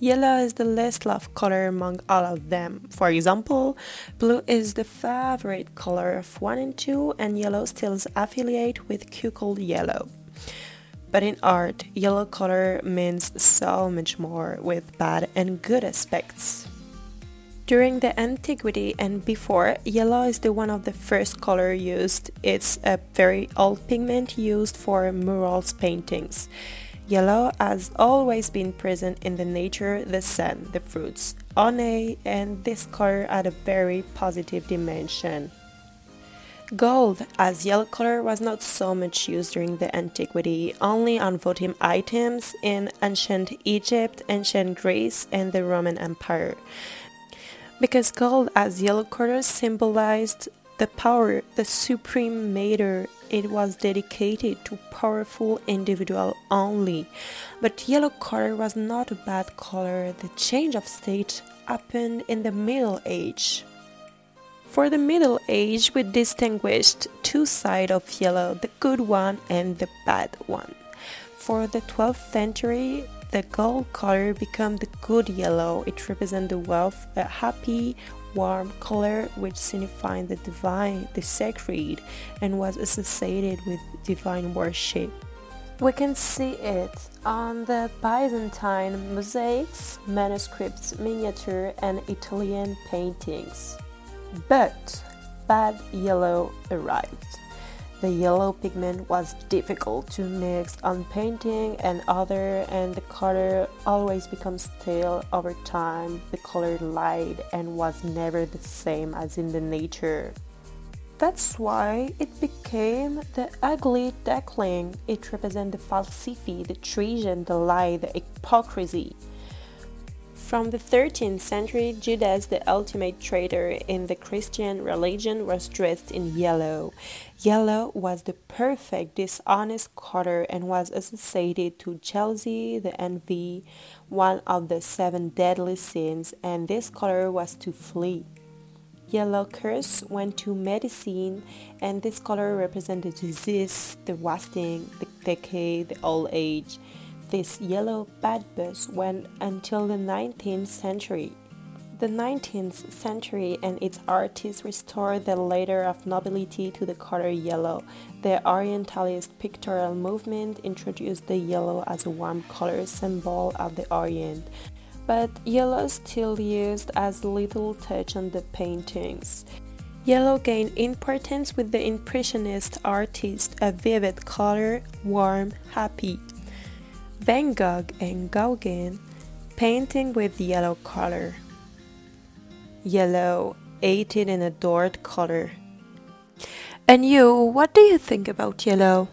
Yellow is the least loved color among all of them. For example, blue is the favorite color of 1 and 2, and yellow still affiliate with Kukul yellow. But in art, yellow color means so much more with bad and good aspects. During the antiquity and before, yellow is the one of the first color used. It's a very old pigment used for murals paintings. Yellow has always been present in the nature, the sun, the fruits, honey, and this color had a very positive dimension. Gold as yellow color was not so much used during the antiquity, only on votive items in ancient Egypt, ancient Greece, and the Roman Empire. Because gold as yellow color symbolized the power, the supreme matter, it was dedicated to powerful individual only. But yellow color was not a bad color. The change of state happened in the Middle Age. For the Middle Age, we distinguished two sides of yellow, the good one and the bad one. For the 12th century, the gold color became the good yellow. It represents the wealth, a happy, warm color which signified the divine, the sacred, and was associated with divine worship. We can see it on the Byzantine mosaics, manuscripts, miniature, and Italian paintings. But bad yellow arrived. The yellow pigment was difficult to mix on painting and other and the color always becomes stale over time. The color lied and was never the same as in the nature. That's why it became the ugly duckling. It represents the falsity, the treason, the lie, the hypocrisy. From the 13th century, Judas, the ultimate traitor in the Christian religion, was dressed in yellow. Yellow was the perfect dishonest color and was associated to jealousy, the envy, one of the seven deadly sins, and this color was to flee. Yellow curse went to medicine, and this color represented disease, the wasting, the decay, the old age. This yellow bad buzz went until the 19th century. The 19th century and its artists restored the ladder of nobility to the color yellow. The Orientalist pictorial movement introduced the yellow as a warm color symbol of the Orient, but yellow is still used as little touch on the paintings. Yellow gained importance with the Impressionist artists, a vivid color, warm, happy. Van Gogh and Gauguin painting with yellow color. Yellow, hated and adored color. And you, what do you think about yellow?